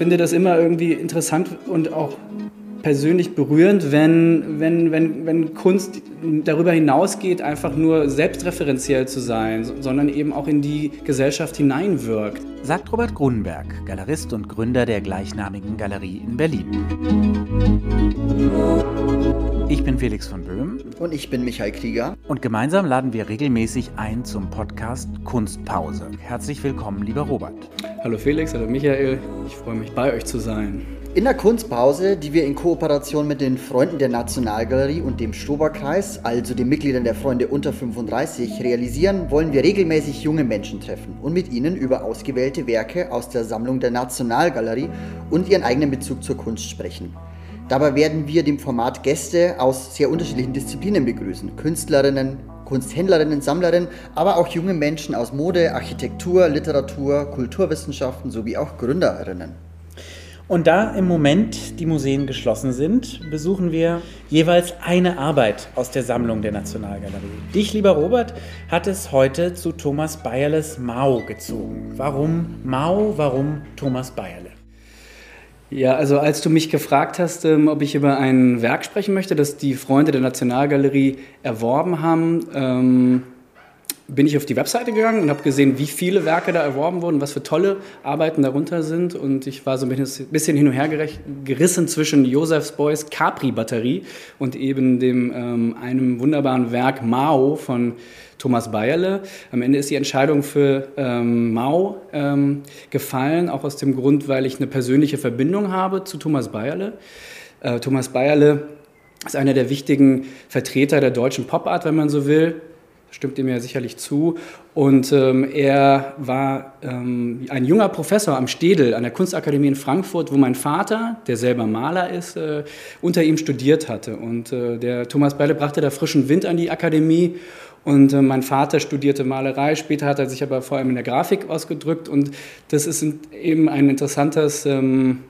finde das immer irgendwie interessant und auch persönlich berührend, wenn, wenn, wenn, wenn Kunst darüber hinausgeht, einfach nur selbstreferenziell zu sein, sondern eben auch in die Gesellschaft hineinwirkt. Sagt Robert Grunberg, Galerist und Gründer der gleichnamigen Galerie in Berlin. Ich bin Felix von Böhm. Und ich bin Michael Krieger. Und gemeinsam laden wir regelmäßig ein zum Podcast Kunstpause. Herzlich willkommen, lieber Robert. Hallo Felix, hallo Michael. Ich freue mich, bei euch zu sein. In der Kunstpause, die wir in Kooperation mit den Freunden der Nationalgalerie und dem Stoberkreis, also den Mitgliedern der Freunde unter 35, realisieren, wollen wir regelmäßig junge Menschen treffen und mit ihnen über ausgewählte Werke aus der Sammlung der Nationalgalerie und ihren eigenen Bezug zur Kunst sprechen. Dabei werden wir dem Format Gäste aus sehr unterschiedlichen Disziplinen begrüßen. Künstlerinnen, Kunsthändlerinnen, Sammlerinnen, aber auch junge Menschen aus Mode, Architektur, Literatur, Kulturwissenschaften sowie auch Gründerinnen. Und da im Moment die Museen geschlossen sind, besuchen wir jeweils eine Arbeit aus der Sammlung der Nationalgalerie. Dich, lieber Robert, hat es heute zu Thomas Bayerles Mao gezogen. Warum Mao? Warum Thomas Bayerle? Ja, also als du mich gefragt hast, ähm, ob ich über ein Werk sprechen möchte, das die Freunde der Nationalgalerie erworben haben, ähm, bin ich auf die Webseite gegangen und habe gesehen, wie viele Werke da erworben wurden, was für tolle Arbeiten darunter sind. Und ich war so ein bisschen hin und her gerissen zwischen Josephs Boys Capri-Batterie und eben dem, ähm, einem wunderbaren Werk Mao von Thomas Bayerle. Am Ende ist die Entscheidung für ähm, Mao ähm, gefallen, auch aus dem Grund, weil ich eine persönliche Verbindung habe zu Thomas Bayerle. Äh, Thomas Bayerle ist einer der wichtigen Vertreter der deutschen Pop-Art, wenn man so will stimmt ihm ja sicherlich zu. Und ähm, er war ähm, ein junger Professor am Städel an der Kunstakademie in Frankfurt, wo mein Vater, der selber Maler ist, äh, unter ihm studiert hatte. Und äh, der Thomas Beile brachte da frischen Wind an die Akademie. Und äh, mein Vater studierte Malerei, später hat er sich aber vor allem in der Grafik ausgedrückt. Und das ist eben ein interessantes ähm,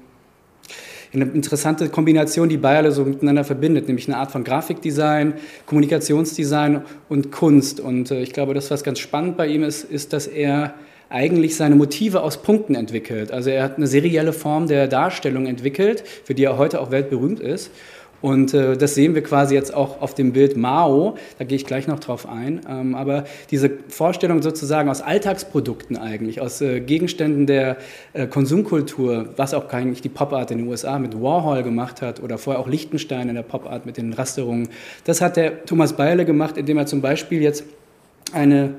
eine interessante Kombination, die Bayerle so miteinander verbindet, nämlich eine Art von Grafikdesign, Kommunikationsdesign und Kunst. Und äh, ich glaube, das, was ganz spannend bei ihm ist, ist, dass er eigentlich seine Motive aus Punkten entwickelt. Also er hat eine serielle Form der Darstellung entwickelt, für die er heute auch weltberühmt ist. Und äh, das sehen wir quasi jetzt auch auf dem Bild Mao, da gehe ich gleich noch drauf ein. Ähm, aber diese Vorstellung sozusagen aus Alltagsprodukten eigentlich, aus äh, Gegenständen der äh, Konsumkultur, was auch eigentlich die Pop-Art in den USA mit Warhol gemacht hat oder vorher auch Lichtenstein in der Pop-Art mit den Rasterungen, das hat der Thomas Beile gemacht, indem er zum Beispiel jetzt eine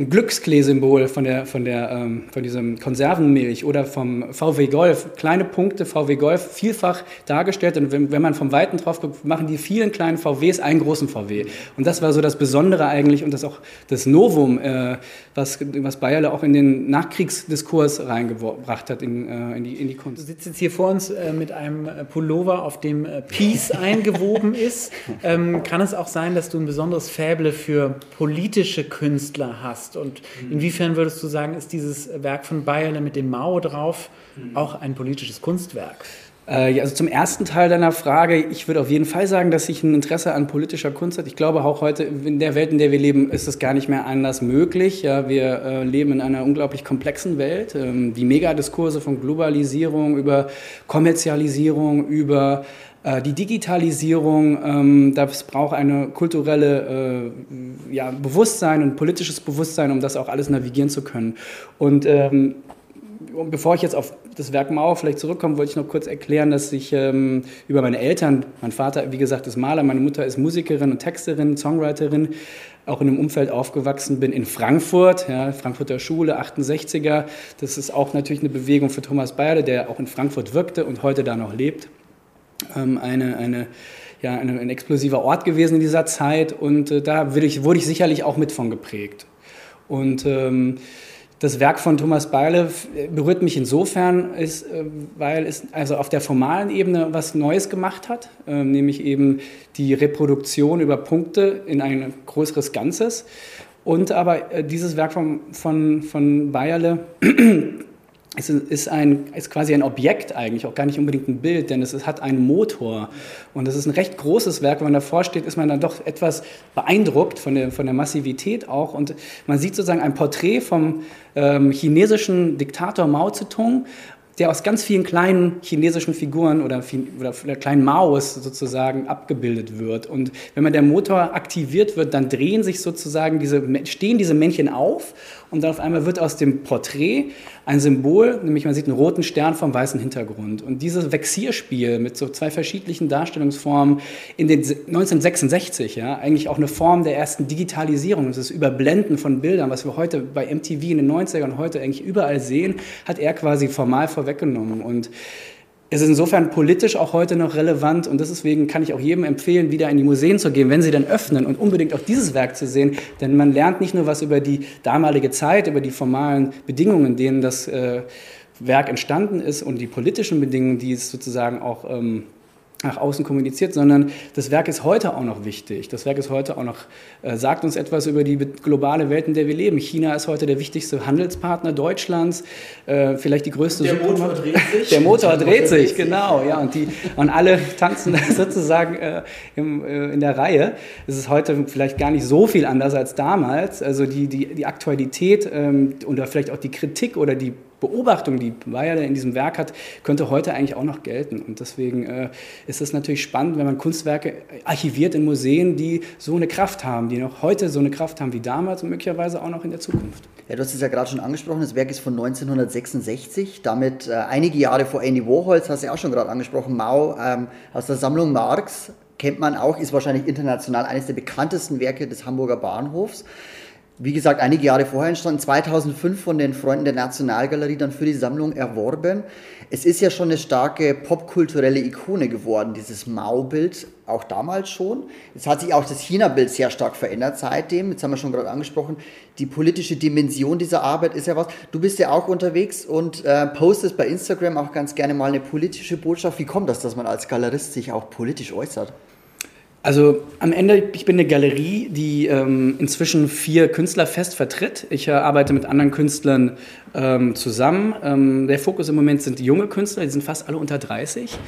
ein Glücksklee-Symbol von, der, von, der, ähm, von diesem Konservenmilch oder vom VW Golf, kleine Punkte VW Golf, vielfach dargestellt. Und wenn, wenn man vom Weiten drauf guckt, machen die vielen kleinen VWs einen großen VW. Und das war so das Besondere eigentlich und das auch das Novum, äh, was, was Bayerle auch in den Nachkriegsdiskurs reingebracht hat in, äh, in, die, in die Kunst. Du sitzt jetzt hier vor uns äh, mit einem Pullover, auf dem äh, Peace eingewoben ist. Ähm, kann es auch sein, dass du ein besonderes Fäble für politische Künstler hast? Hast. Und inwiefern würdest du sagen, ist dieses Werk von Bayerle mit dem Mao drauf auch ein politisches Kunstwerk? Äh, also zum ersten Teil deiner Frage, ich würde auf jeden Fall sagen, dass ich ein Interesse an politischer Kunst habe. Ich glaube auch heute in der Welt, in der wir leben, ist es gar nicht mehr anders möglich. Ja, wir äh, leben in einer unglaublich komplexen Welt. Ähm, die Megadiskurse von Globalisierung über Kommerzialisierung, über die Digitalisierung, ähm, das braucht eine kulturelle äh, ja, Bewusstsein und politisches Bewusstsein, um das auch alles navigieren zu können. Und ähm, bevor ich jetzt auf das Werk Mauer vielleicht zurückkomme, wollte ich noch kurz erklären, dass ich ähm, über meine Eltern, mein Vater, wie gesagt, ist Maler, meine Mutter ist Musikerin und Texterin, Songwriterin, auch in einem Umfeld aufgewachsen bin in Frankfurt, ja, Frankfurter Schule, 68er. Das ist auch natürlich eine Bewegung für Thomas Bayerle, der auch in Frankfurt wirkte und heute da noch lebt ähm, eine, eine, ja, eine, ein explosiver Ort gewesen in dieser Zeit und äh, da wurde ich, wurde ich sicherlich auch mit von geprägt. Und ähm, das Werk von Thomas Beile berührt mich insofern, ist, äh, weil es also auf der formalen Ebene was Neues gemacht hat, äh, nämlich eben die Reproduktion über Punkte in ein größeres Ganzes. Und aber äh, dieses Werk von, von, von Bayerle es ist, ein, ist quasi ein Objekt eigentlich, auch gar nicht unbedingt ein Bild, denn es, es hat einen Motor. Und es ist ein recht großes Werk. Wenn man davor steht, ist man dann doch etwas beeindruckt von der, von der Massivität auch. Und man sieht sozusagen ein Porträt vom ähm, chinesischen Diktator Mao Zedong der aus ganz vielen kleinen chinesischen Figuren oder, oder kleinen Maos sozusagen abgebildet wird. Und wenn man der Motor aktiviert wird, dann drehen sich sozusagen diese, stehen diese Männchen auf und dann auf einmal wird aus dem Porträt ein Symbol, nämlich man sieht einen roten Stern vom weißen Hintergrund. Und dieses Vexierspiel mit so zwei verschiedenen Darstellungsformen in den 1966, ja, eigentlich auch eine Form der ersten Digitalisierung, das Überblenden von Bildern, was wir heute bei MTV in den 90ern und heute eigentlich überall sehen, hat er quasi formal vorweggenommen. Und ist insofern politisch auch heute noch relevant und deswegen kann ich auch jedem empfehlen, wieder in die Museen zu gehen, wenn sie dann öffnen und unbedingt auch dieses Werk zu sehen, denn man lernt nicht nur was über die damalige Zeit, über die formalen Bedingungen, in denen das äh, Werk entstanden ist und die politischen Bedingungen, die es sozusagen auch ähm, nach außen kommuniziert, sondern das Werk ist heute auch noch wichtig. Das Werk ist heute auch noch, äh, sagt uns etwas über die globale Welt, in der wir leben. China ist heute der wichtigste Handelspartner Deutschlands, äh, vielleicht die größte Der Motor dreht sich. Der Motor dreht sich, genau, ja. Und, die, und alle tanzen sozusagen äh, im, äh, in der Reihe. Es ist heute vielleicht gar nicht so viel anders als damals. Also die, die, die Aktualität ähm, oder vielleicht auch die Kritik oder die Beobachtung, die Weyer in diesem Werk hat, könnte heute eigentlich auch noch gelten. Und deswegen äh, ist es natürlich spannend, wenn man Kunstwerke archiviert in Museen, die so eine Kraft haben, die noch heute so eine Kraft haben wie damals und möglicherweise auch noch in der Zukunft. Ja, du hast es ja gerade schon angesprochen, das Werk ist von 1966, damit äh, einige Jahre vor Andy Warhol, das hast du ja auch schon gerade angesprochen, Mao ähm, aus der Sammlung Marx, kennt man auch, ist wahrscheinlich international eines der bekanntesten Werke des Hamburger Bahnhofs wie gesagt, einige Jahre vorher entstanden, 2005 von den Freunden der Nationalgalerie dann für die Sammlung erworben. Es ist ja schon eine starke popkulturelle Ikone geworden, dieses Mao-Bild, auch damals schon. Jetzt hat sich auch das China-Bild sehr stark verändert seitdem. Jetzt haben wir schon gerade angesprochen, die politische Dimension dieser Arbeit ist ja was. Du bist ja auch unterwegs und äh, postest bei Instagram auch ganz gerne mal eine politische Botschaft. Wie kommt das, dass man als Galerist sich auch politisch äußert? Also am Ende, ich bin eine Galerie, die ähm, inzwischen vier Künstler fest vertritt. Ich äh, arbeite mit anderen Künstlern ähm, zusammen. Ähm, der Fokus im Moment sind junge Künstler, die sind fast alle unter 30.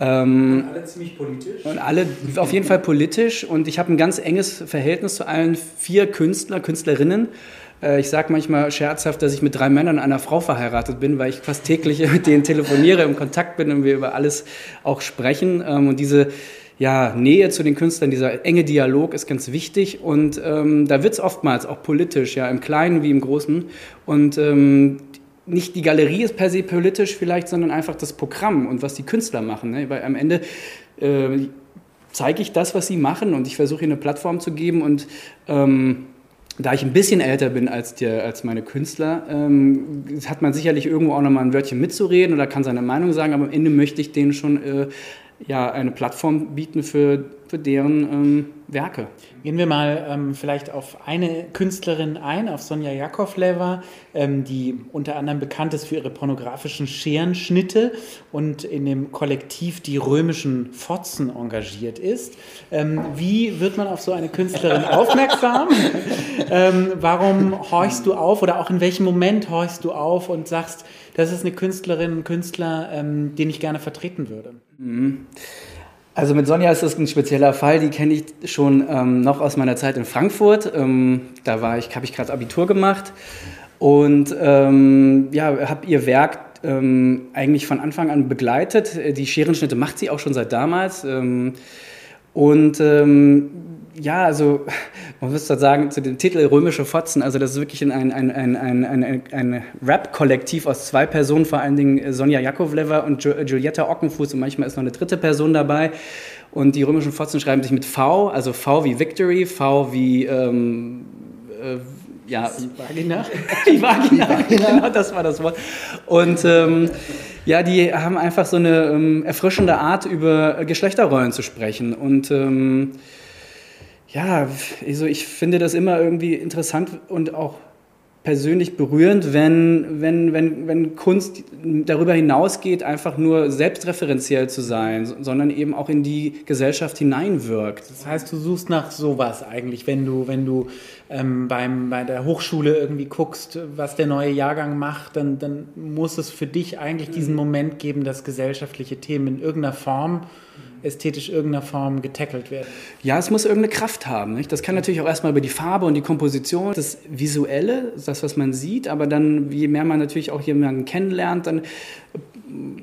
Ähm, und alle ziemlich politisch. Und alle auf jeden Fall politisch. Und ich habe ein ganz enges Verhältnis zu allen vier Künstler, Künstlerinnen. Äh, ich sage manchmal scherzhaft, dass ich mit drei Männern und einer Frau verheiratet bin, weil ich fast täglich mit denen telefoniere, im Kontakt bin und wir über alles auch sprechen. Ähm, und diese ja, Nähe zu den Künstlern, dieser enge Dialog ist ganz wichtig und ähm, da wird es oftmals auch politisch, ja, im Kleinen wie im Großen. Und ähm, nicht die Galerie ist per se politisch vielleicht, sondern einfach das Programm und was die Künstler machen. Ne? Weil am Ende äh, zeige ich das, was sie machen und ich versuche ihnen eine Plattform zu geben und ähm, da ich ein bisschen älter bin als, der, als meine Künstler, ähm, hat man sicherlich irgendwo auch nochmal ein Wörtchen mitzureden oder kann seine Meinung sagen, aber am Ende möchte ich denen schon äh, ja, eine Plattform bieten für, für deren ähm, Werke. Gehen wir mal ähm, vielleicht auf eine Künstlerin ein, auf Sonja Jakovleva, ähm, die unter anderem bekannt ist für ihre pornografischen Scherenschnitte und in dem Kollektiv die römischen Fotzen engagiert ist. Ähm, wie wird man auf so eine Künstlerin aufmerksam? Ähm, warum horchst du auf oder auch in welchem Moment horchst du auf und sagst, das ist eine Künstlerin, ein Künstler, ähm, den ich gerne vertreten würde? Mhm. Also mit Sonja ist das ein spezieller Fall, die kenne ich schon ähm, noch aus meiner Zeit in Frankfurt. Ähm, da ich, habe ich gerade Abitur gemacht und ähm, ja, habe ihr Werk ähm, eigentlich von Anfang an begleitet. Die Scherenschnitte macht sie auch schon seit damals. Ähm, und ähm, ja, also man müsste sagen, zu dem Titel Römische Fotzen, also das ist wirklich ein, ein, ein, ein, ein, ein Rap-Kollektiv aus zwei Personen, vor allen Dingen Sonja Jakovleva und Giulietta Ockenfuß und manchmal ist noch eine dritte Person dabei. Und die römischen Fotzen schreiben sich mit V, also V wie Victory, V wie ähm, äh, ja, die Vagina. Die Vagina, genau, das war das Wort. Und ähm, ja, die haben einfach so eine ähm, erfrischende Art, über Geschlechterrollen zu sprechen. Und ähm, ja, also ich finde das immer irgendwie interessant und auch persönlich berührend, wenn, wenn, wenn, wenn Kunst darüber hinausgeht, einfach nur selbstreferenziell zu sein, sondern eben auch in die Gesellschaft hineinwirkt. Das heißt, du suchst nach sowas eigentlich, wenn du, wenn du ähm, beim, bei der Hochschule irgendwie guckst, was der neue Jahrgang macht, dann, dann muss es für dich eigentlich diesen Moment geben, dass gesellschaftliche Themen in irgendeiner Form ästhetisch irgendeiner Form getackelt werden. Ja, es muss irgendeine Kraft haben. Nicht? Das kann natürlich auch erstmal über die Farbe und die Komposition, das Visuelle, das, was man sieht, aber dann, je mehr man natürlich auch jemanden kennenlernt, dann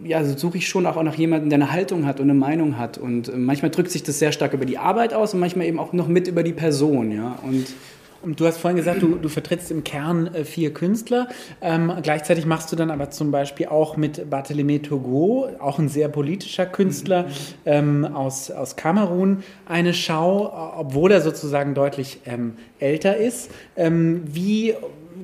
ja, suche ich schon auch nach jemandem, der eine Haltung hat und eine Meinung hat. Und äh, manchmal drückt sich das sehr stark über die Arbeit aus und manchmal eben auch noch mit über die Person. Ja? Und du hast vorhin gesagt, du, du vertrittst im Kern äh, vier Künstler. Ähm, gleichzeitig machst du dann aber zum Beispiel auch mit Barthélémy Togo, auch ein sehr politischer Künstler ähm, aus, aus Kamerun, eine Schau, obwohl er sozusagen deutlich ähm, älter ist. Ähm, wie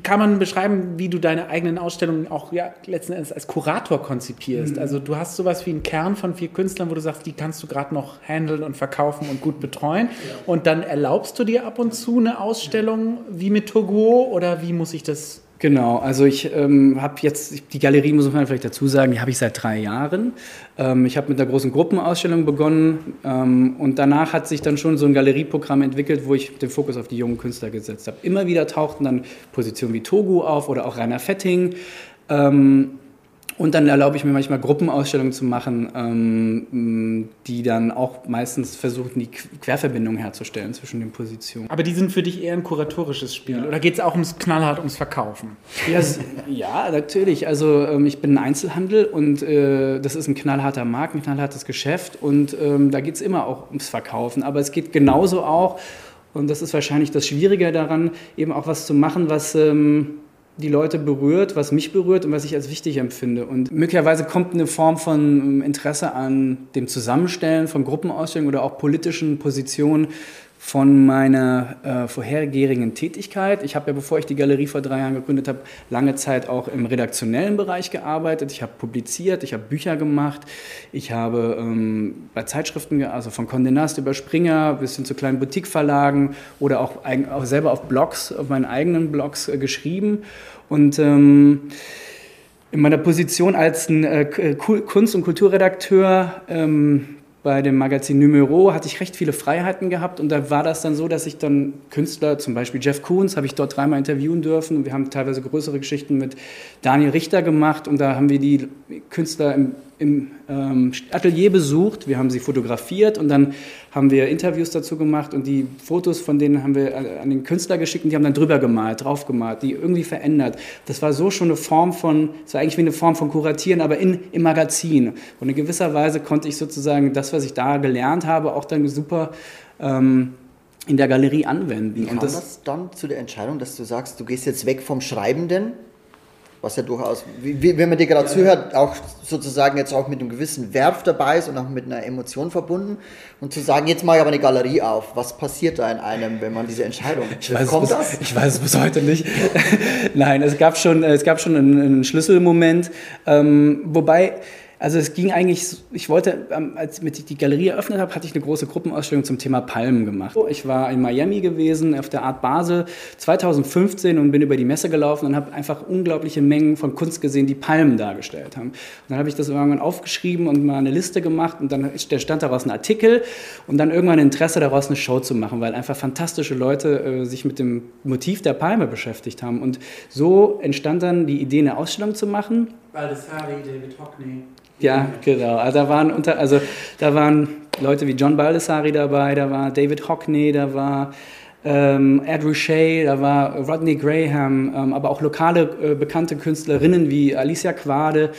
kann man beschreiben, wie du deine eigenen Ausstellungen auch ja, letzten Endes als Kurator konzipierst? Mhm. Also du hast sowas wie einen Kern von vier Künstlern, wo du sagst, die kannst du gerade noch handeln und verkaufen und gut betreuen. Ja. Und dann erlaubst du dir ab und zu eine Ausstellung wie mit Togo oder wie muss ich das Genau, also ich ähm, habe jetzt, die Galerie muss man vielleicht dazu sagen, die habe ich seit drei Jahren. Ähm, ich habe mit einer großen Gruppenausstellung begonnen ähm, und danach hat sich dann schon so ein Galerieprogramm entwickelt, wo ich den Fokus auf die jungen Künstler gesetzt habe. Immer wieder tauchten dann Positionen wie Togu auf oder auch Rainer Fetting. Ähm, und dann erlaube ich mir manchmal Gruppenausstellungen zu machen, ähm, die dann auch meistens versuchen, die Querverbindung herzustellen zwischen den Positionen. Aber die sind für dich eher ein kuratorisches Spiel ja. oder geht es auch ums knallhart ums Verkaufen? Ja, ja natürlich. Also ähm, ich bin ein Einzelhandel und äh, das ist ein knallharter Markt, ein knallhartes Geschäft und ähm, da geht es immer auch ums Verkaufen. Aber es geht genauso auch, und das ist wahrscheinlich das Schwierige daran, eben auch was zu machen, was ähm, die Leute berührt, was mich berührt und was ich als wichtig empfinde. Und möglicherweise kommt eine Form von ähm, Interesse an dem Zusammenstellen von Gruppenausstellungen oder auch politischen Positionen von meiner äh, vorhergehenden Tätigkeit. Ich habe ja, bevor ich die Galerie vor drei Jahren gegründet habe, lange Zeit auch im redaktionellen Bereich gearbeitet. Ich habe publiziert, ich habe Bücher gemacht, ich habe ähm, bei Zeitschriften, also von Condé Nast über Springer bis hin zu kleinen Boutiqueverlagen oder auch, auch selber auf Blogs, auf meinen eigenen Blogs äh, geschrieben. Und ähm, in meiner Position als ein äh, Kunst- und Kulturredakteur ähm, bei dem Magazin Numero hatte ich recht viele Freiheiten gehabt und da war das dann so, dass ich dann Künstler, zum Beispiel Jeff Koons, habe ich dort dreimal interviewen dürfen. Wir haben teilweise größere Geschichten mit Daniel Richter gemacht und da haben wir die Künstler im im ähm, Atelier besucht, wir haben sie fotografiert und dann haben wir Interviews dazu gemacht und die Fotos von denen haben wir an den Künstler geschickt und die haben dann drüber gemalt, drauf gemalt, die irgendwie verändert. Das war so schon eine Form von, es war eigentlich wie eine Form von Kuratieren, aber in, im Magazin. Und in gewisser Weise konnte ich sozusagen das, was ich da gelernt habe, auch dann super ähm, in der Galerie anwenden. Wie kam und das, das dann zu der Entscheidung, dass du sagst, du gehst jetzt weg vom Schreibenden was ja durchaus, wie, wenn man dir gerade zuhört, auch sozusagen jetzt auch mit einem gewissen Werf dabei ist und auch mit einer Emotion verbunden. Und zu sagen, jetzt mache ich aber eine Galerie auf. Was passiert da in einem, wenn man diese Entscheidung ich weiß Kommt bis, das? Ich weiß es bis heute nicht. Nein, es gab schon, es gab schon einen, einen Schlüsselmoment. Ähm, wobei also es ging eigentlich, ich wollte, ähm, als ich die Galerie eröffnet habe, hatte ich eine große Gruppenausstellung zum Thema Palmen gemacht. Ich war in Miami gewesen, auf der Art Basel 2015 und bin über die Messe gelaufen und habe einfach unglaubliche Mengen von Kunst gesehen, die Palmen dargestellt haben. Und dann habe ich das irgendwann aufgeschrieben und mal eine Liste gemacht und dann stand daraus ein Artikel und dann irgendwann Interesse daraus, eine Show zu machen, weil einfach fantastische Leute äh, sich mit dem Motiv der Palme beschäftigt haben. Und so entstand dann die Idee, eine Ausstellung zu machen. Baldessari, David Hockney. Ja, genau. Also da waren unter, also da waren Leute wie John Baldessari dabei, da war David Hockney, da war ähm, Ed Rushay, da war Rodney Graham, ähm, aber auch lokale äh, bekannte Künstlerinnen wie Alicia Quade,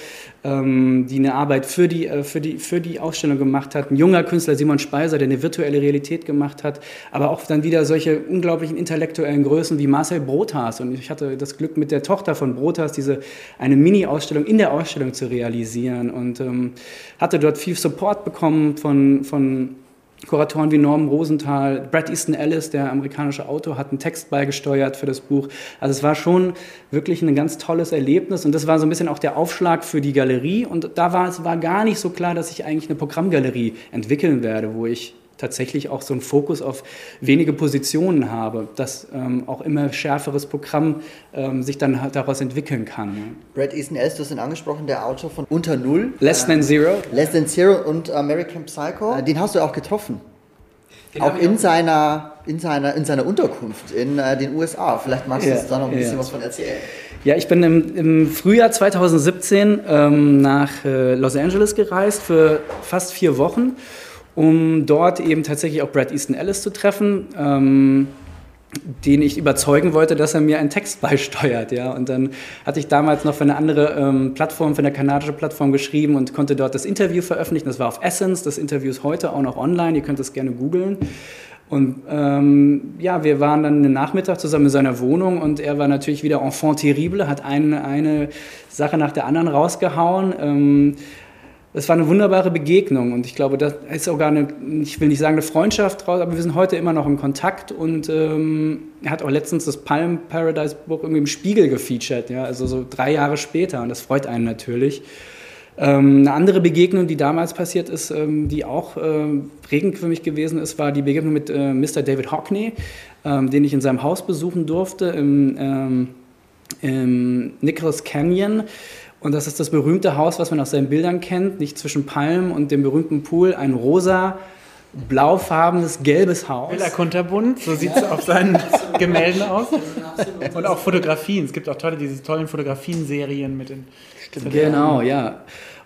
ähm, die eine Arbeit für die, äh, für, die, für die Ausstellung gemacht hat. Ein junger Künstler, Simon Speiser, der eine virtuelle Realität gemacht hat. Aber auch dann wieder solche unglaublichen intellektuellen Größen wie Marcel Brothas. Und ich hatte das Glück, mit der Tochter von Brothas diese, eine Mini-Ausstellung in der Ausstellung zu realisieren und ähm, hatte dort viel Support bekommen von, von Kuratoren wie Norman Rosenthal, Brad Easton Ellis, der amerikanische Autor, hat einen Text beigesteuert für das Buch. Also es war schon wirklich ein ganz tolles Erlebnis und das war so ein bisschen auch der Aufschlag für die Galerie und da war es war gar nicht so klar, dass ich eigentlich eine Programmgalerie entwickeln werde, wo ich tatsächlich auch so einen Fokus auf wenige Positionen habe, dass ähm, auch immer schärferes Programm ähm, sich dann halt daraus entwickeln kann. Brad Easton Ellis, du hast ihn angesprochen, der Autor von Unter Null. Less Than Zero. Less Than Zero und American Psycho. Den hast du auch getroffen. Den auch in seiner, in, seiner, in seiner Unterkunft in äh, den USA. Vielleicht magst du ja, uns da noch ein bisschen ja. was von erzählen. Ja, ich bin im, im Frühjahr 2017 ähm, nach äh, Los Angeles gereist für fast vier Wochen um dort eben tatsächlich auch Brad Easton Ellis zu treffen. Ähm, den ich überzeugen wollte, dass er mir einen Text beisteuert. Ja? Und dann hatte ich damals noch für eine andere ähm, Plattform, für eine kanadische Plattform geschrieben und konnte dort das Interview veröffentlichen. Das war auf Essence. Das Interview ist heute auch noch online. Ihr könnt es gerne googeln. Und ähm, ja, wir waren dann einen Nachmittag zusammen in seiner Wohnung und er war natürlich wieder enfant terrible, hat eine, eine Sache nach der anderen rausgehauen. Ähm, es war eine wunderbare Begegnung und ich glaube, das ist sogar eine, ich will nicht sagen eine Freundschaft draus, aber wir sind heute immer noch in Kontakt und ähm, er hat auch letztens das Palm Paradise Buch irgendwie im Spiegel gefeatured, ja, also so drei Jahre später und das freut einen natürlich. Ähm, eine andere Begegnung, die damals passiert ist, ähm, die auch äh, prägend für mich gewesen ist, war die Begegnung mit äh, Mr. David Hockney, ähm, den ich in seinem Haus besuchen durfte im, ähm, im Nicholas Canyon. Und das ist das berühmte Haus, was man aus seinen Bildern kennt, nicht zwischen Palmen und dem berühmten Pool, ein rosa, blaufarbenes, gelbes Haus. Villa Kunterbunt, so sieht es auf seinen Gemälden aus. Und auch Fotografien. Es gibt auch tolle, diese tollen Fotografien-Serien mit den Genau, ja.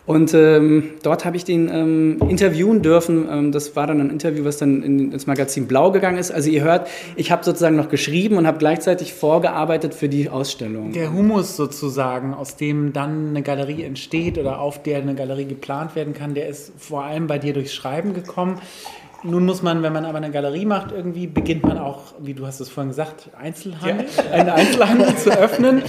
Und ähm, dort habe ich den ähm, interviewen dürfen. Ähm, das war dann ein Interview, was dann in, ins Magazin Blau gegangen ist. Also ihr hört, ich habe sozusagen noch geschrieben und habe gleichzeitig vorgearbeitet für die Ausstellung. Der Humus sozusagen, aus dem dann eine Galerie entsteht oder auf der eine Galerie geplant werden kann, der ist vor allem bei dir durchs Schreiben gekommen. Nun muss man, wenn man aber eine Galerie macht, irgendwie beginnt man auch, wie du hast es vorhin gesagt, Einzelhandel, ja. einen Einzelhandel zu öffnen.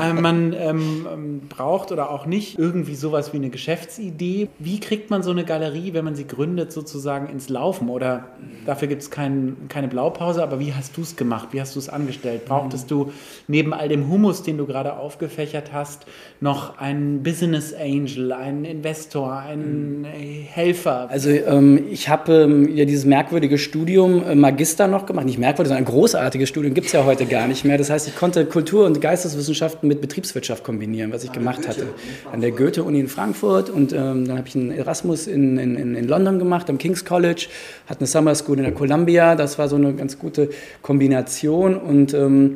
Ähm, man ähm, braucht oder auch nicht irgendwie sowas wie eine Geschäftsidee. Wie kriegt man so eine Galerie, wenn man sie gründet, sozusagen ins Laufen? Oder dafür gibt es kein, keine Blaupause, aber wie hast du es gemacht? Wie hast du es angestellt? Brauchtest du neben all dem Humus, den du gerade aufgefächert hast, noch einen Business Angel, einen Investor, einen Helfer? Also ähm, ich habe ähm, ja dieses merkwürdige Studium äh, Magister noch gemacht. Nicht merkwürdig, sondern ein großartiges Studium gibt es ja heute gar nicht mehr. Das heißt, ich konnte Kultur- und Geisteswissenschaften mit Betriebswirtschaft kombinieren, was ich an gemacht hatte. An der Goethe-Uni in Frankfurt und ähm, dann habe ich einen Erasmus in, in, in London gemacht, am King's College, hatte eine Summer School in der Columbia. Das war so eine ganz gute Kombination und ähm,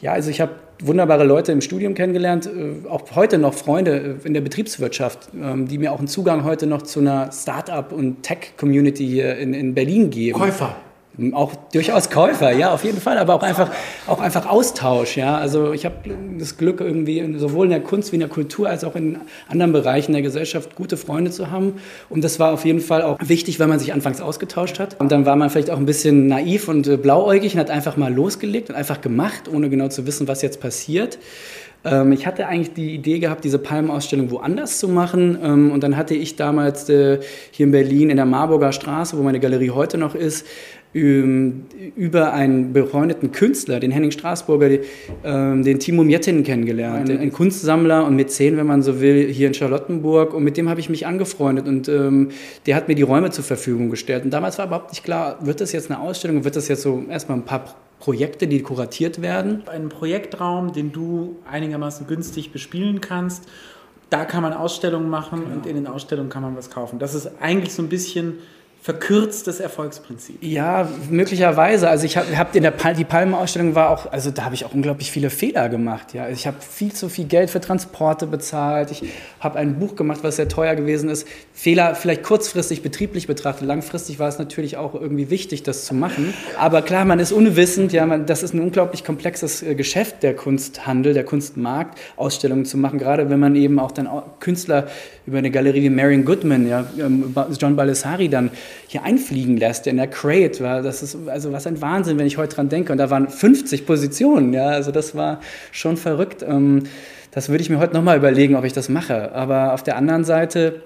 ja, also ich habe wunderbare Leute im Studium kennengelernt, äh, auch heute noch Freunde äh, in der Betriebswirtschaft, ähm, die mir auch einen Zugang heute noch zu einer Start-up- und Tech-Community hier in, in Berlin geben. Käufer. Auch durchaus Käufer, ja, auf jeden Fall, aber auch einfach, auch einfach Austausch, ja. Also ich habe das Glück, irgendwie sowohl in der Kunst wie in der Kultur als auch in anderen Bereichen der Gesellschaft gute Freunde zu haben. Und das war auf jeden Fall auch wichtig, weil man sich anfangs ausgetauscht hat. Und dann war man vielleicht auch ein bisschen naiv und äh, blauäugig und hat einfach mal losgelegt und einfach gemacht, ohne genau zu wissen, was jetzt passiert ähm, ich hatte eigentlich die Idee gehabt, diese Palmenausstellung woanders zu machen. Ähm, und dann hatte ich damals äh, hier in Berlin in der Marburger Straße, wo meine Galerie heute noch ist, über einen befreundeten Künstler, den Henning Straßburger, ähm, den Timo Mjettin kennengelernt. Ein, ein Kunstsammler und Mäzen, wenn man so will, hier in Charlottenburg. Und mit dem habe ich mich angefreundet und ähm, der hat mir die Räume zur Verfügung gestellt. Und damals war überhaupt nicht klar, wird das jetzt eine Ausstellung, wird das jetzt so erstmal ein paar Projekte, die kuratiert werden? Ein Projektraum, den du einigermaßen günstig bespielen kannst. Da kann man Ausstellungen machen genau. und in den Ausstellungen kann man was kaufen. Das ist eigentlich so ein bisschen verkürztes Erfolgsprinzip. Ja, möglicherweise. Also ich habe hab in der Pal die Palmenausstellung war auch, also da habe ich auch unglaublich viele Fehler gemacht. Ja, also ich habe viel zu viel Geld für Transporte bezahlt. Ich habe ein Buch gemacht, was sehr teuer gewesen ist. Fehler vielleicht kurzfristig betrieblich betrachtet. Langfristig war es natürlich auch irgendwie wichtig, das zu machen. Aber klar, man ist unwissend. Ja, man, das ist ein unglaublich komplexes äh, Geschäft, der Kunsthandel, der Kunstmarkt, Ausstellungen zu machen. Gerade wenn man eben auch dann Künstler über eine Galerie wie Marion Goodman, ja, ähm, John Baldessari dann hier einfliegen lässt in der Crate. War, das ist also was ein Wahnsinn, wenn ich heute dran denke. Und da waren 50 Positionen, ja, also das war schon verrückt. Ähm, das würde ich mir heute nochmal überlegen, ob ich das mache. Aber auf der anderen Seite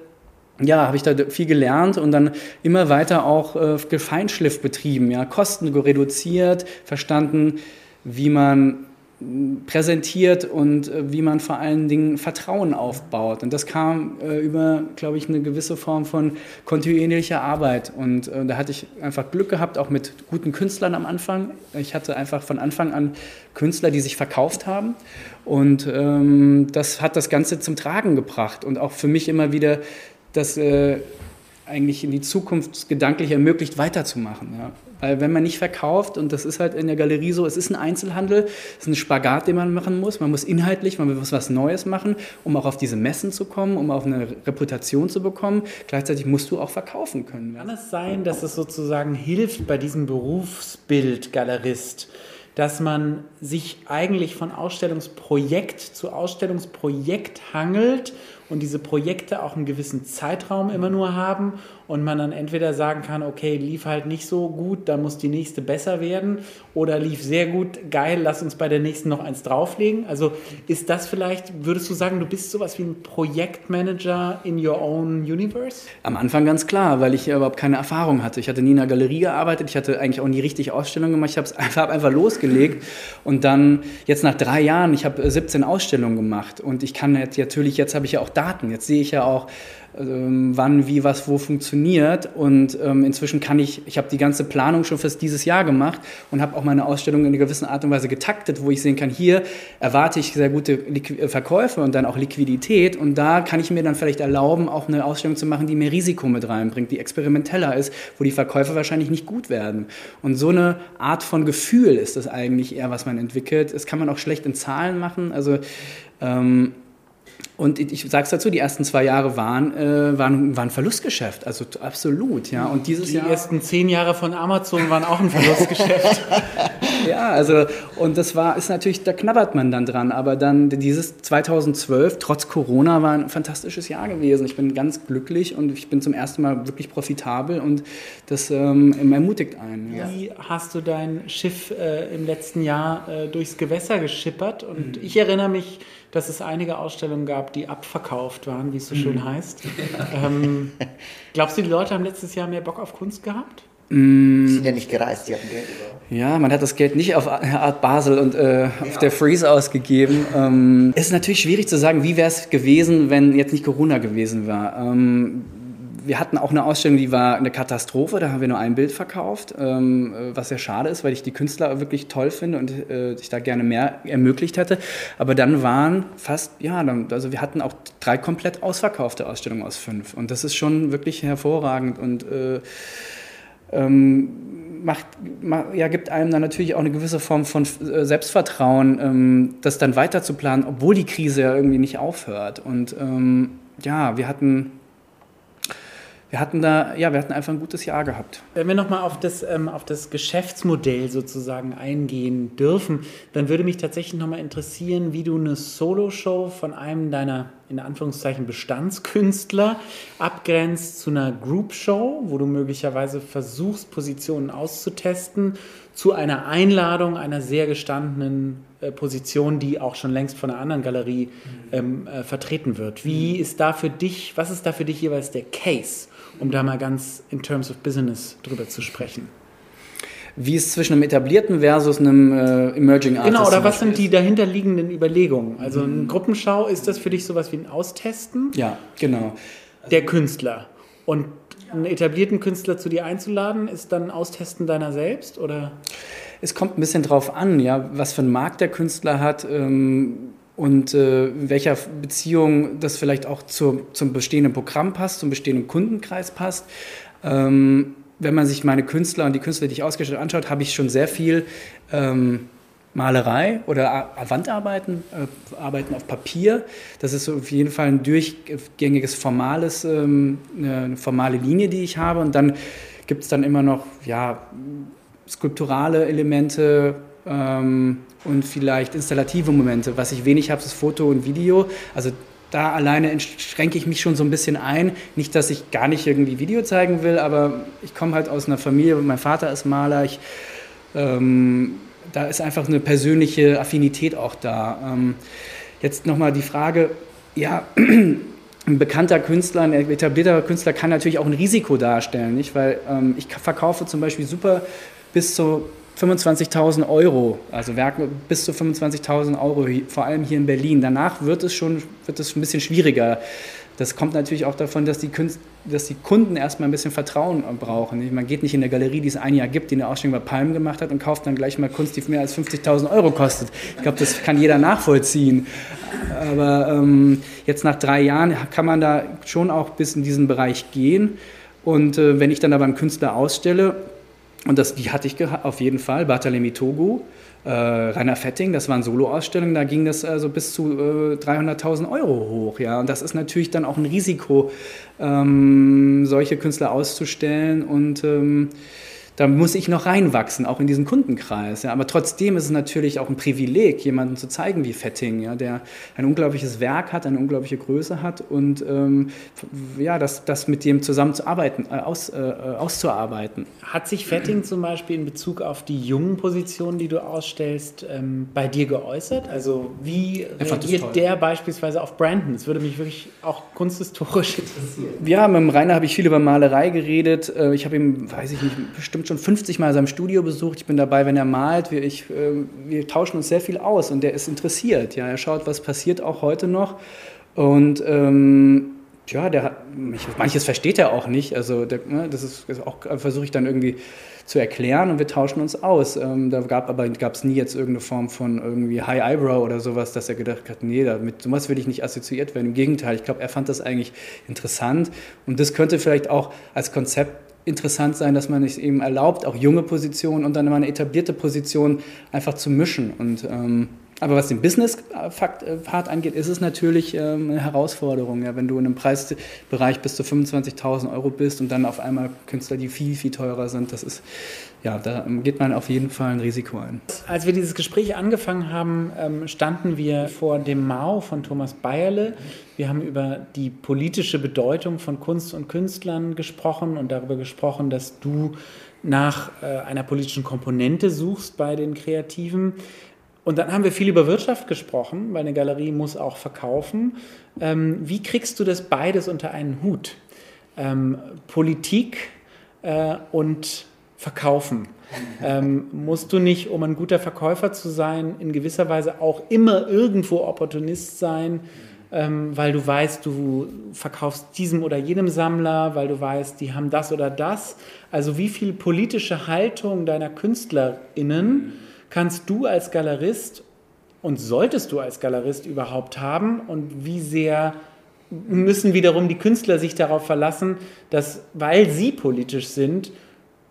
ja, habe ich da viel gelernt und dann immer weiter auch äh, Gefeinschliff betrieben, ja, Kosten reduziert, verstanden, wie man präsentiert und äh, wie man vor allen Dingen Vertrauen aufbaut. Und das kam äh, über, glaube ich, eine gewisse Form von kontinuierlicher Arbeit. Und äh, da hatte ich einfach Glück gehabt, auch mit guten Künstlern am Anfang. Ich hatte einfach von Anfang an Künstler, die sich verkauft haben. Und ähm, das hat das Ganze zum Tragen gebracht und auch für mich immer wieder das äh, eigentlich in die Zukunft gedanklich ermöglicht, weiterzumachen. Ja Weil wenn man nicht verkauft, und das ist halt in der Galerie so, es ist ein Einzelhandel, es ist ein Spagat, den man machen muss. Man muss inhaltlich, man muss was Neues machen, um auch auf diese Messen zu kommen, um auch eine Reputation zu bekommen. Gleichzeitig musst du auch verkaufen können. Kann es sein, dass es sozusagen hilft bei diesem Berufsbild Galerist, dass man sich eigentlich von Ausstellungsprojekt zu Ausstellungsprojekt hangelt und diese Projekte auch einen gewissen Zeitraum immer nur haben und man dann entweder sagen kann, okay, lief halt nicht so gut, da muss die nächste besser werden oder lief sehr gut, geil, lass uns bei der nächsten noch eins drauflegen. Also ist das vielleicht, würdest du sagen, du bist sowas wie ein Projektmanager in your own universe? Am Anfang ganz klar, weil ich überhaupt keine Erfahrung hatte. Ich hatte nie in einer Galerie gearbeitet, ich hatte eigentlich auch nie richtig Ausstellungen gemacht, ich habe einfach, einfach losgelegt und dann jetzt nach drei Jahren, ich habe 17 Ausstellungen gemacht und ich kann jetzt natürlich, jetzt habe ich ja auch Daten, jetzt sehe ich ja auch, wann, wie, was, wo funktioniert. Und ähm, inzwischen kann ich, ich habe die ganze Planung schon fürs dieses Jahr gemacht und habe auch meine Ausstellung in einer gewissen Art und Weise getaktet, wo ich sehen kann, hier erwarte ich sehr gute Liqu äh, Verkäufe und dann auch Liquidität. Und da kann ich mir dann vielleicht erlauben, auch eine Ausstellung zu machen, die mehr Risiko mit reinbringt, die experimenteller ist, wo die Verkäufe wahrscheinlich nicht gut werden. Und so eine Art von Gefühl ist das eigentlich eher, was man entwickelt. Das kann man auch schlecht in Zahlen machen. Also ähm, und ich sage es dazu, die ersten zwei Jahre waren, äh, waren, waren Verlustgeschäft, also absolut, ja. Und dieses die Jahr, ersten zehn Jahre von Amazon waren auch ein Verlustgeschäft. ja, also und das war, ist natürlich, da knabbert man dann dran, aber dann dieses 2012, trotz Corona, war ein fantastisches Jahr gewesen. Ich bin ganz glücklich und ich bin zum ersten Mal wirklich profitabel und das ähm, ermutigt einen. Ja. Wie hast du dein Schiff äh, im letzten Jahr äh, durchs Gewässer geschippert? Und mhm. ich erinnere mich, dass es einige Ausstellungen gab, die abverkauft waren, wie es so schön mhm. heißt. Ähm, glaubst du, die Leute haben letztes Jahr mehr Bock auf Kunst gehabt? Mm. Die sind ja nicht gereist, die hatten Geld über. Ja, man hat das Geld nicht auf Art Basel und äh, auf ja. der Freeze ausgegeben. Ähm, es ist natürlich schwierig zu sagen, wie wäre es gewesen, wenn jetzt nicht Corona gewesen wäre. Ähm, wir hatten auch eine Ausstellung, die war eine Katastrophe, da haben wir nur ein Bild verkauft, ähm, was sehr schade ist, weil ich die Künstler wirklich toll finde und äh, ich da gerne mehr ermöglicht hätte. Aber dann waren fast, ja, also wir hatten auch drei komplett ausverkaufte Ausstellungen aus fünf. Und das ist schon wirklich hervorragend und äh, ähm, macht, ja, gibt einem dann natürlich auch eine gewisse Form von äh, Selbstvertrauen, ähm, das dann weiter zu planen, obwohl die Krise ja irgendwie nicht aufhört. Und ähm, ja, wir hatten wir hatten da, ja, wir hatten einfach ein gutes Jahr gehabt. Wenn wir nochmal auf das, ähm, auf das Geschäftsmodell sozusagen eingehen dürfen, dann würde mich tatsächlich nochmal interessieren, wie du eine Solo-Show von einem deiner, in Anführungszeichen, Bestandskünstler abgrenzt zu einer Group-Show, wo du möglicherweise versuchst, Positionen auszutesten, zu einer Einladung einer sehr gestandenen äh, Position, die auch schon längst von einer anderen Galerie ähm, äh, vertreten wird. Wie ist da für dich, was ist da für dich jeweils der Case? Um da mal ganz in terms of business drüber zu sprechen. Wie es zwischen einem etablierten versus einem äh, Emerging Artist Genau, oder was sind die dahinterliegenden Überlegungen? Also mhm. eine Gruppenschau, ist das für dich sowas wie ein Austesten? Ja, genau. Der Künstler. Und einen etablierten Künstler zu dir einzuladen, ist dann ein Austesten deiner selbst, oder? Es kommt ein bisschen drauf an, ja, was für einen Markt der Künstler hat. Ähm, und äh, in welcher Beziehung das vielleicht auch zur, zum bestehenden Programm passt, zum bestehenden Kundenkreis passt. Ähm, wenn man sich meine Künstler und die Künstler, die ich ausgestellt anschaut, habe ich schon sehr viel ähm, Malerei oder Wandarbeiten, äh, Arbeiten auf Papier. Das ist auf jeden Fall ein durchgängiges formales, ähm, eine formale Linie, die ich habe. Und dann gibt es dann immer noch ja, skulpturale Elemente, ähm, und vielleicht installative Momente. Was ich wenig habe, ist Foto und Video. Also da alleine schränke ich mich schon so ein bisschen ein. Nicht, dass ich gar nicht irgendwie Video zeigen will, aber ich komme halt aus einer Familie, mein Vater ist Maler. Ich, ähm, da ist einfach eine persönliche Affinität auch da. Ähm, jetzt nochmal die Frage, ja, ein bekannter Künstler, ein etablierter Künstler kann natürlich auch ein Risiko darstellen, nicht? weil ähm, ich verkaufe zum Beispiel super bis zu 25.000 Euro, also Werke bis zu 25.000 Euro, vor allem hier in Berlin. Danach wird es schon wird es ein bisschen schwieriger. Das kommt natürlich auch davon, dass die, Künst, dass die Kunden erstmal ein bisschen Vertrauen brauchen. Man geht nicht in eine Galerie, die es ein Jahr gibt, die eine Ausstellung bei Palm gemacht hat und kauft dann gleich mal Kunst, die mehr als 50.000 Euro kostet. Ich glaube, das kann jeder nachvollziehen. Aber ähm, jetzt nach drei Jahren kann man da schon auch bis in diesen Bereich gehen. Und äh, wenn ich dann aber einen Künstler ausstelle, und das, die hatte ich auf jeden Fall. Barthélemy Togo, äh, Rainer Fetting, das waren Soloausstellungen, da ging das also bis zu äh, 300.000 Euro hoch. Ja? Und das ist natürlich dann auch ein Risiko, ähm, solche Künstler auszustellen und ähm, da muss ich noch reinwachsen, auch in diesen Kundenkreis. Ja. Aber trotzdem ist es natürlich auch ein Privileg, jemanden zu zeigen wie Fetting, ja, der ein unglaubliches Werk hat, eine unglaubliche Größe hat und ähm, ja, das, das mit dem zusammenzuarbeiten, äh, aus, äh, auszuarbeiten. Hat sich Fetting zum Beispiel in Bezug auf die jungen Positionen, die du ausstellst, ähm, bei dir geäußert? Also wie reagiert der beispielsweise auf Brandon? Das würde mich wirklich auch kunsthistorisch interessieren. Ja, mit dem Rainer habe ich viel über Malerei geredet. Äh, ich habe ihm, weiß ich nicht, bestimmt bestimmt schon 50 Mal sein Studio besucht. Ich bin dabei, wenn er malt. Wir, ich, äh, wir tauschen uns sehr viel aus und der ist interessiert. Ja, er schaut, was passiert auch heute noch. Und ähm, ja, der hat, manches versteht er auch nicht. Also der, ne, das ist, auch versuche ich dann irgendwie zu erklären und wir tauschen uns aus. Ähm, da gab aber gab es nie jetzt irgendeine Form von irgendwie High Eyebrow oder sowas, dass er gedacht hat, nee, damit sowas will ich nicht assoziiert werden. Im Gegenteil, ich glaube, er fand das eigentlich interessant und das könnte vielleicht auch als Konzept interessant sein, dass man es eben erlaubt, auch junge Positionen und dann immer eine etablierte Position einfach zu mischen. Und, ähm, aber was den Business-Part angeht, ist es natürlich ähm, eine Herausforderung. Ja, wenn du in einem Preisbereich bis zu 25.000 Euro bist und dann auf einmal Künstler, die viel, viel teurer sind, das ist ja, da geht man auf jeden Fall ein Risiko ein. Als wir dieses Gespräch angefangen haben, ähm, standen wir vor dem Mao von Thomas Bayerle. Wir haben über die politische Bedeutung von Kunst und Künstlern gesprochen und darüber gesprochen, dass du nach äh, einer politischen Komponente suchst bei den Kreativen. Und dann haben wir viel über Wirtschaft gesprochen, weil eine Galerie muss auch verkaufen. Ähm, wie kriegst du das beides unter einen Hut? Ähm, Politik äh, und verkaufen. Ähm, musst du nicht, um ein guter Verkäufer zu sein, in gewisser Weise auch immer irgendwo Opportunist sein, ähm, weil du weißt, du verkaufst diesem oder jenem Sammler, weil du weißt, die haben das oder das. Also wie viel politische Haltung deiner KünstlerInnen kannst du als Galerist und solltest du als Galerist überhaupt haben und wie sehr müssen wiederum die Künstler sich darauf verlassen, dass, weil sie politisch sind,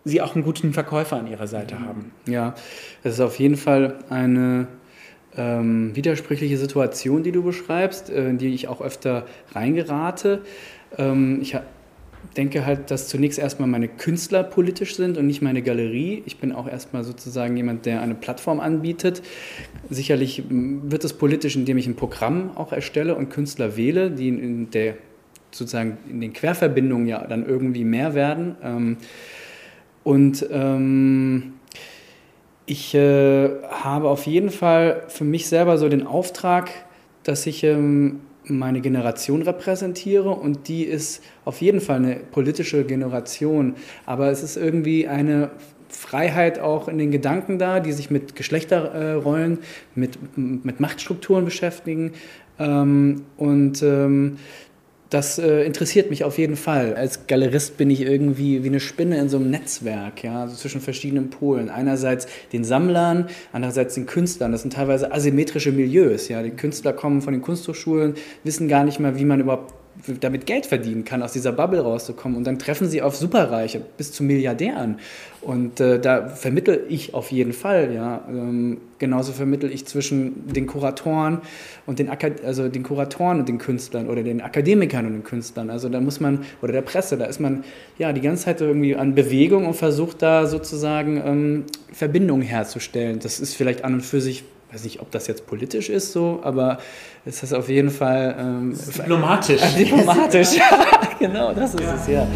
sie auch einen guten Verkäufer an ihrer Seite haben. Ja, es ist auf jeden Fall eine ähm, widersprüchliche Situation, die du beschreibst, äh, in die ich auch öfter reingerate. Ähm, ich denke halt, dass zunächst erstmal meine Künstler politisch sind und nicht meine Galerie. Ich bin auch erstmal sozusagen jemand, der eine Plattform anbietet. Sicherlich wird es politisch, indem ich ein Programm auch erstelle und Künstler wähle, die in der sozusagen in den Querverbindungen ja dann irgendwie mehr werden. Ähm, und ähm, ich äh, habe auf jeden Fall für mich selber so den Auftrag, dass ich ähm, meine Generation repräsentiere und die ist auf jeden Fall eine politische Generation, aber es ist irgendwie eine Freiheit auch in den Gedanken da, die sich mit Geschlechterrollen, mit, mit Machtstrukturen beschäftigen. Ähm, und ähm, das äh, interessiert mich auf jeden Fall. Als Galerist bin ich irgendwie wie eine Spinne in so einem Netzwerk, ja, also zwischen verschiedenen Polen. Einerseits den Sammlern, andererseits den Künstlern. Das sind teilweise asymmetrische Milieus, ja. Die Künstler kommen von den Kunsthochschulen, wissen gar nicht mal, wie man überhaupt damit Geld verdienen kann, aus dieser Bubble rauszukommen. Und dann treffen sie auf Superreiche, bis zu Milliardären. Und äh, da vermittel ich auf jeden Fall, ja. Ähm, genauso vermittel ich zwischen den Kuratoren und den, also den Kuratoren und den Künstlern oder den Akademikern und den Künstlern. Also da muss man, oder der Presse, da ist man ja die ganze Zeit irgendwie an Bewegung und versucht da sozusagen ähm, Verbindungen herzustellen. Das ist vielleicht an und für sich weiß nicht, ob das jetzt politisch ist so, aber es ist auf jeden Fall ähm, diplomatisch. Äh, diplomatisch, genau, das ist ja. es, ja.